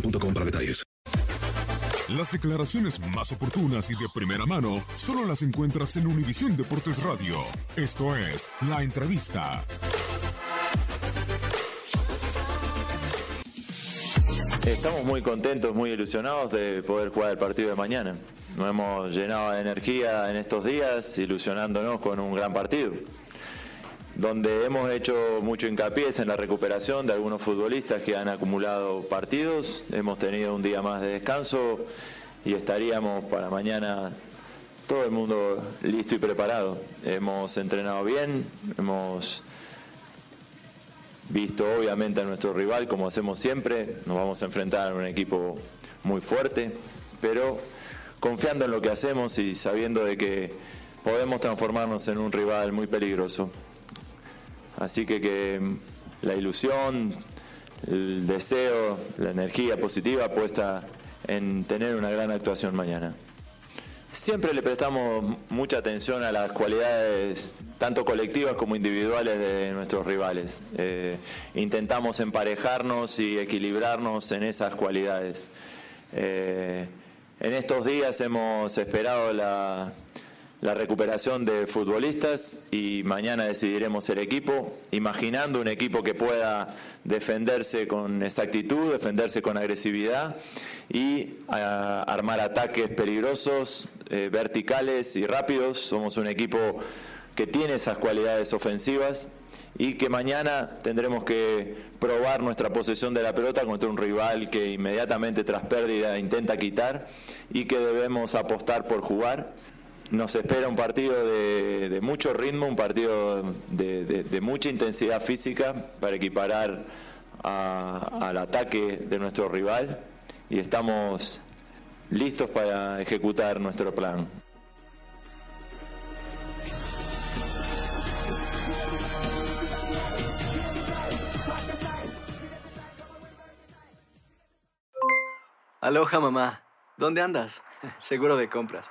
boostmobile.com para detalles. Las declaraciones más oportunas y de primera mano solo las encuentras en Univisión Deportes Radio. Esto es La Entrevista. Estamos muy contentos, muy ilusionados de poder jugar el partido de mañana. Nos hemos llenado de energía en estos días, ilusionándonos con un gran partido donde hemos hecho mucho hincapié en la recuperación de algunos futbolistas que han acumulado partidos. Hemos tenido un día más de descanso y estaríamos para mañana todo el mundo listo y preparado. Hemos entrenado bien, hemos visto obviamente a nuestro rival como hacemos siempre. Nos vamos a enfrentar a un equipo muy fuerte, pero confiando en lo que hacemos y sabiendo de que podemos transformarnos en un rival muy peligroso. Así que, que la ilusión, el deseo, la energía positiva puesta en tener una gran actuación mañana. Siempre le prestamos mucha atención a las cualidades, tanto colectivas como individuales, de nuestros rivales. Eh, intentamos emparejarnos y equilibrarnos en esas cualidades. Eh, en estos días hemos esperado la, la recuperación de futbolistas y mañana decidiremos el equipo, imaginando un equipo que pueda defenderse con exactitud, defenderse con agresividad y armar ataques peligrosos, eh, verticales y rápidos. Somos un equipo que tiene esas cualidades ofensivas y que mañana tendremos que probar nuestra posesión de la pelota contra un rival que inmediatamente tras pérdida intenta quitar y que debemos apostar por jugar nos espera un partido de, mucho ritmo, un partido de, mucha intensidad física para equiparar al ataque de nuestro rival y estamos listos para ejecutar nuestro plan. Aloha mamá, ¿dónde andas? Seguro de compras.